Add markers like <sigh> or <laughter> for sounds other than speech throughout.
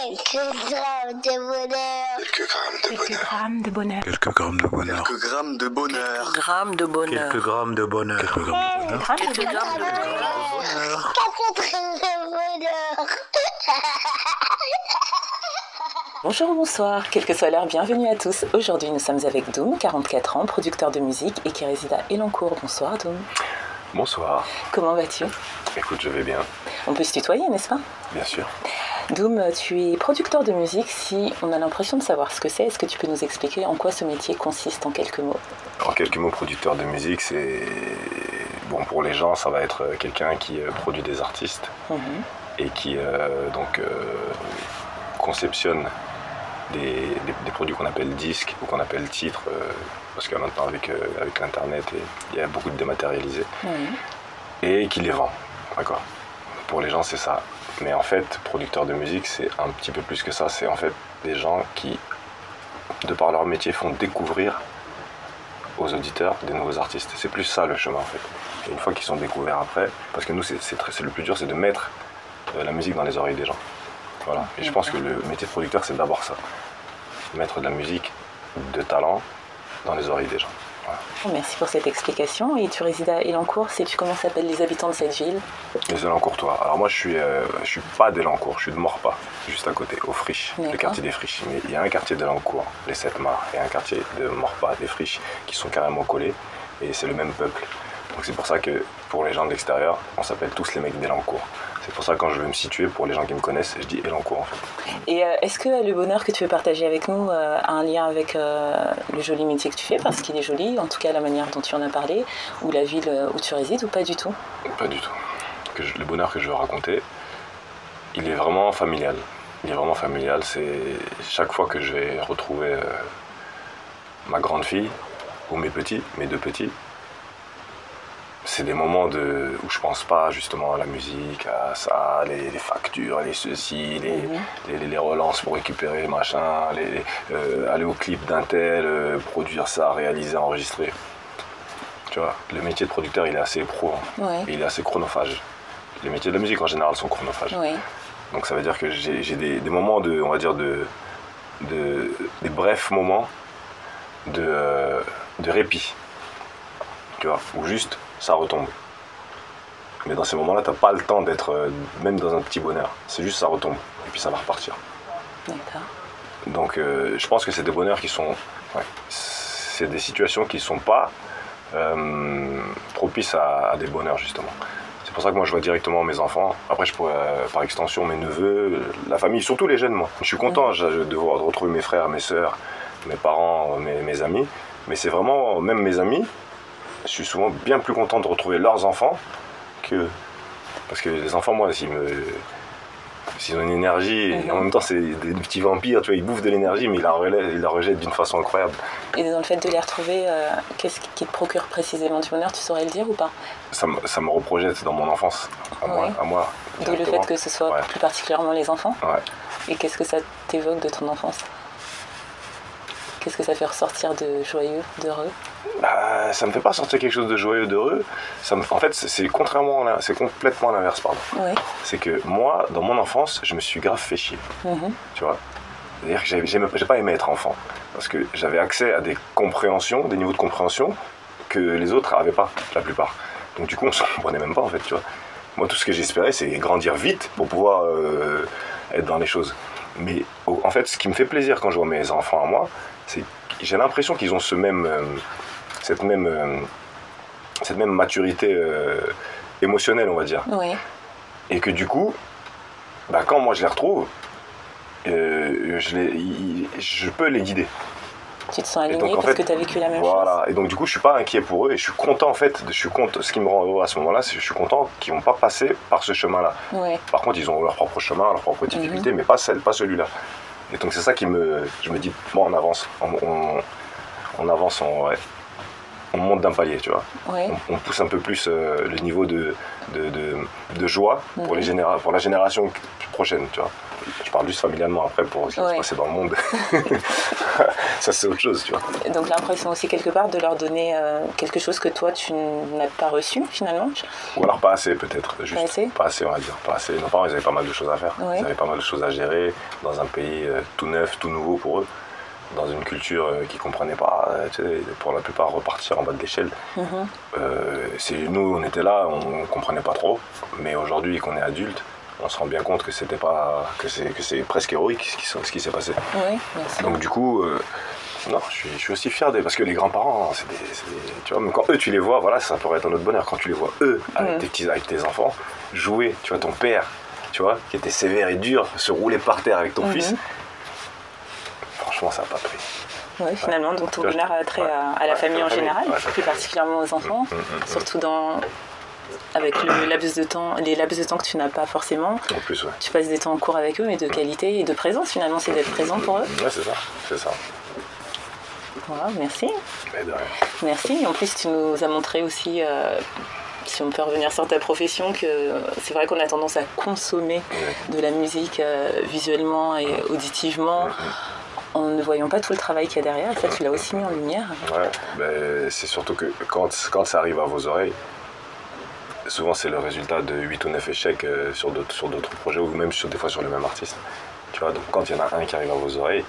Quelques grammes de bonheur. Quelques grammes de Quelques bonheur. grammes de bonheur. Quelques grammes de bonheur. Quelques grammes de bonheur. grammes de bonheur. Quelques grammes de bonheur. Quelques grammes de bonheur. Quelques grammes de bonheur. Quatre grammes de bonheur. Bonjour, bonsoir, quelle que soit l'heure, bienvenue à tous. Aujourd'hui, nous sommes avec Doom, 44 ans, producteur de musique et qui réside à Elancourt. Bonsoir Doom. Bonsoir. Comment vas-tu? Écoute, je vais bien, On peut se tutoyer, n'est-ce pas? Bien sûr. Doom, tu es producteur de musique. Si on a l'impression de savoir ce que c'est, est-ce que tu peux nous expliquer en quoi ce métier consiste en quelques mots? En quelques mots, producteur de musique, c'est. Bon, pour les gens, ça va être quelqu'un qui euh, produit des artistes Mhm. et qui euh, donc euh, conceptionne des, des- des produits qu'on appelle disques ou qu'on appelle titres, euh, parce que maintenant, avec, euh, avec l'Internet, et- il y a beaucoup de dématérialisés, et qui les vend. D'accord? Pour les gens, c'est ça. Mais en fait, producteur de musique, c'est un petit peu plus que ça. C'est en fait des gens qui, de par leur métier, font découvrir aux auditeurs des nouveaux artistes. C'est plus ça le chemin en fait. Et une fois qu'ils sont découverts après, parce que nous, c'est c'est très- c'est le plus dur, c'est de mettre euh, la musique dans les oreilles des gens. Voilà. Et je pense que le métier de producteur, c'est d'abord ça. Mettre de la musique de talent dans les oreilles des gens. Voilà. Merci pour cette explication. Et tu résides à Elancourt. Sais-tu comment s'appellent les habitants de cette ville? Les Elancourtois. Alors moi, je suis, euh, je suis pas d'Elancourt, je suis de Morpas, juste à côté, aux Friches, le quartier des Friches. Mais il y a un quartier d'Elancourt, les Sept Mars, et un quartier de Morpas, des Friches, qui sont carrément collés, et c'est le même peuple. Donc c'est pour ça que pour les gens de l'extérieur, on s'appelle tous les mecs d'Elancourt. C'est pour ça que quand je veux me situer, pour les gens qui me connaissent, je dis Elancourt en fait. Et euh, est-ce que le bonheur que tu veux partager avec nous euh, a un lien avec euh, le joli métier que tu fais? Parce qu'il est joli, en tout cas la manière dont tu en as parlé, ou la ville où tu résides, ou pas du tout? Pas du tout. Que je- le bonheur que je veux raconter, il est vraiment familial. Il est vraiment familial. C'est chaque fois que je vais retrouver ma grande fille ou mes petits, mes deux petits. C'est des moments de, où je pense pas justement à la musique, à ça, les, les factures, les ceci, les, Mhm. les, les relances pour récupérer machin, les, euh, aller au clip d'un tel, euh, produire ça, réaliser, enregistrer. Tu vois, le métier de producteur il est assez pro. hein. Il est assez chronophage. Les métiers de la musique en général sont chronophages. Donc ça veut dire que j'ai des, des moments de, on va dire, de, de- des brefs moments de, euh, de répit. Tu vois, où juste ça retombe. Mais dans ces moments-là, t'as pas le temps d'être euh, même dans un petit bonheur. C'est juste ça retombe. Et puis ça va repartir. D'accord. Donc euh, je pense que c'est des bonheurs qui sont. ouais, c'est des situations qui sont pas euh, propices à, à des bonheurs justement. C'est pour ça que moi je vois directement mes enfants. Après je pourrais par extension mes neveux, la famille, surtout les jeunes moi. Je suis content de, voir- de retrouver mes frères, mes sœurs, mes parents, mes, mes amis. Mais c'est vraiment, même mes amis, je suis souvent bien plus content de retrouver leurs enfants que. Parce que les enfants, moi, s'ils me. S'ils ont une énergie, et en même temps, c'est des petits vampires, tu vois, ils bouffent de l'énergie, mais ils la, relèvent- ils la rejettent d'une façon incroyable. Et dans le fait de les retrouver, euh, qu'est-ce qui te procure précisément du bonheur Tu saurais le dire ou pas? Ça, me- ça me reprojette dans mon enfance, à moi. À moi D'où le fait que ce soit Ouais. plus particulièrement les enfants Ouais. Et qu'est-ce que ça t'évoque de ton enfance? Qu'est-ce que ça fait ressortir de joyeux, d'heureux? Bah, ça me fait pas sortir quelque chose de joyeux, d'heureux. Ça me- En fait, c'est- contrairement, à c'est complètement l'inverse, pardon. Oui. C'est que moi, dans mon enfance, je me suis grave fait chier. Mhm. tu vois? C'est-à-dire que j'ai pas aimé être enfant, parce que j'avais accès à des compréhensions, des niveaux de compréhension que les autres n'avaient pas, la plupart. Donc du coup, on s'en comprenait même pas en fait, tu vois. Moi, tout ce que j'espérais, c'est grandir vite pour pouvoir euh, être dans les choses. Mais en fait, ce qui me fait plaisir quand je vois mes enfants à moi, c'est que j'ai l'impression qu'ils ont ce même, euh, cette même, euh, cette même maturité euh, émotionnelle, on va dire Oui. et que du coup, bah, quand moi je les retrouve, euh, je, les, je peux les guider. Tu te sens aligné donc, en parce fait, que tu as vécu la même Voilà. Et donc du coup, je suis pas inquiet pour eux et je suis content en fait. Je suis content. Ce qui me rend heureux à ce moment-là, c'est que je suis content qu'ils n'ont pas passé par ce chemin-là. chose. Par contre, ils ont leur propre chemin, leur propre Mhm. difficulté, mais pas celle, pas celui-là. Et donc c'est ça qui me, je me dis, bon, on avance, on, on, on avance, on, ouais. On monte d'un palier, tu vois. On, on pousse un peu plus euh, le niveau de, de, de- de joie pour, les Mhm. généra pour la génération prochaine, tu vois. Je parle juste familialement après pour ce qui va se passer dans le monde. <laughs> Ça, c'est autre chose, tu vois. Donc l'impression aussi quelque part de leur donner euh, quelque chose que toi tu n'as pas reçu finalement. Ou alors pas assez, peut-être. Pas assez Pas assez, on va dire. Pas assez. Nos parents, ils avaient pas mal de choses à faire. Ouais. Ils avaient pas mal de choses à gérer dans un pays euh, tout neuf, tout nouveau pour eux. Dans une culture euh, qu'ils comprenaient pas. euh, pour la plupart, repartir en bas de l'échelle. Euh, c'est nous, on était là, on comprenait pas trop. Mais aujourd'hui, qu'on est adulte, on se rend bien compte que c'était pas, que c'est, que c'est presque héroïque ce qui, ce qui s'est passé. Oui. Donc du coup, euh, non, je suis, je suis aussi fier des, parce que les grands-parents, c'est des, tu vois, même quand eux tu les vois, voilà, ça pourrait être un autre bonheur. Quand tu les vois eux avec Mhm. tes petits, avec tes enfants, jouer, tu vois, ton père, tu vois, qui était sévère et dur, se rouler par terre avec ton Mhm. fils. Franchement, ça n'a pas pris. Oui, finalement, donc ton bonheur a trait à, à la famille en général, plus particulièrement aux enfants, Mm, mm, mm. surtout dans avec le <coughs> laps de temps, les laps de temps que tu n'as pas forcément. En plus, ouais. Tu passes des temps en cours avec eux, mais de qualité et de présence finalement, c'est d'être présent pour eux. Ouais, c'est ça, c'est ça. Voilà, merci. Mais de rien. Merci. En plus, tu nous as montré aussi, euh, si on peut revenir sur ta profession, que c'est vrai qu'on a tendance à consommer de la musique euh, visuellement et auditivement en ne voyant pas tout le travail qu'il y a derrière. Ça, tu l'as aussi mis en lumière. Ouais, ben, c'est surtout que quand, quand ça arrive à vos oreilles, souvent c'est le résultat de 8 ou 9 échecs euh, sur d'autres sur d'autres projets ou même sur, des fois sur le même artiste. Tu vois, donc quand il y en a un qui arrive à vos oreilles,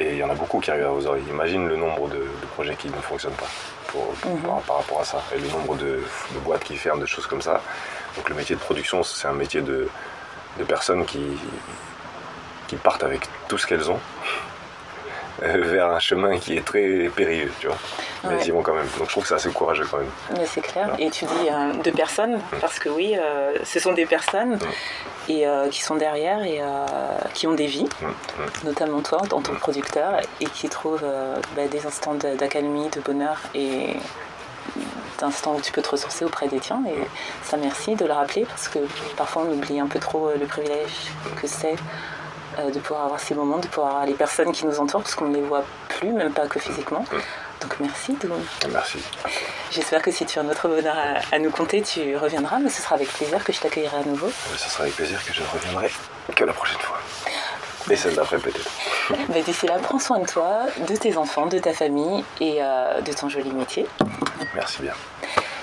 et il y en a beaucoup qui arrivent à vos oreilles, imagine le nombre de, de projets qui ne fonctionnent pas pour, Mhm. par, par rapport à ça, et le nombre de, de boîtes qui ferment, de choses comme ça. Donc le métier de production, c'est un métier de, de personnes qui, qui partent avec tout ce qu'elles ont vers un chemin qui est très périlleux, tu vois. Mais ils y vont quand même. Donc je trouve que c'est assez courageux quand même. Mais c'est clair. Et tu dis euh, de personnes, parce que oui, euh, ce sont des personnes et, euh, qui sont derrière et euh, qui ont des vies, Mm, mm. notamment toi, dans ton producteur, et qui trouvent euh, bah, des instants d'accalmie, de bonheur et d'instants où tu peux te ressourcer auprès des tiens. Et ça, merci de le rappeler, parce que parfois on oublie un peu trop euh, le privilège que c'est euh, de pouvoir avoir ces moments, de pouvoir avoir les personnes qui nous entourent, parce qu'on ne les voit plus, même pas que physiquement. Donc merci de Merci. J'espère que si tu as un autre bonheur à, à nous conter, tu reviendras, mais ce sera avec plaisir que je t'accueillerai à nouveau. Ce sera avec plaisir que je ne reviendrai que la prochaine fois. Et celle d'après peut-être. <laughs> Mais D'ici là, prends soin de toi, de tes enfants, de ta famille et euh, de ton joli métier. Merci bien.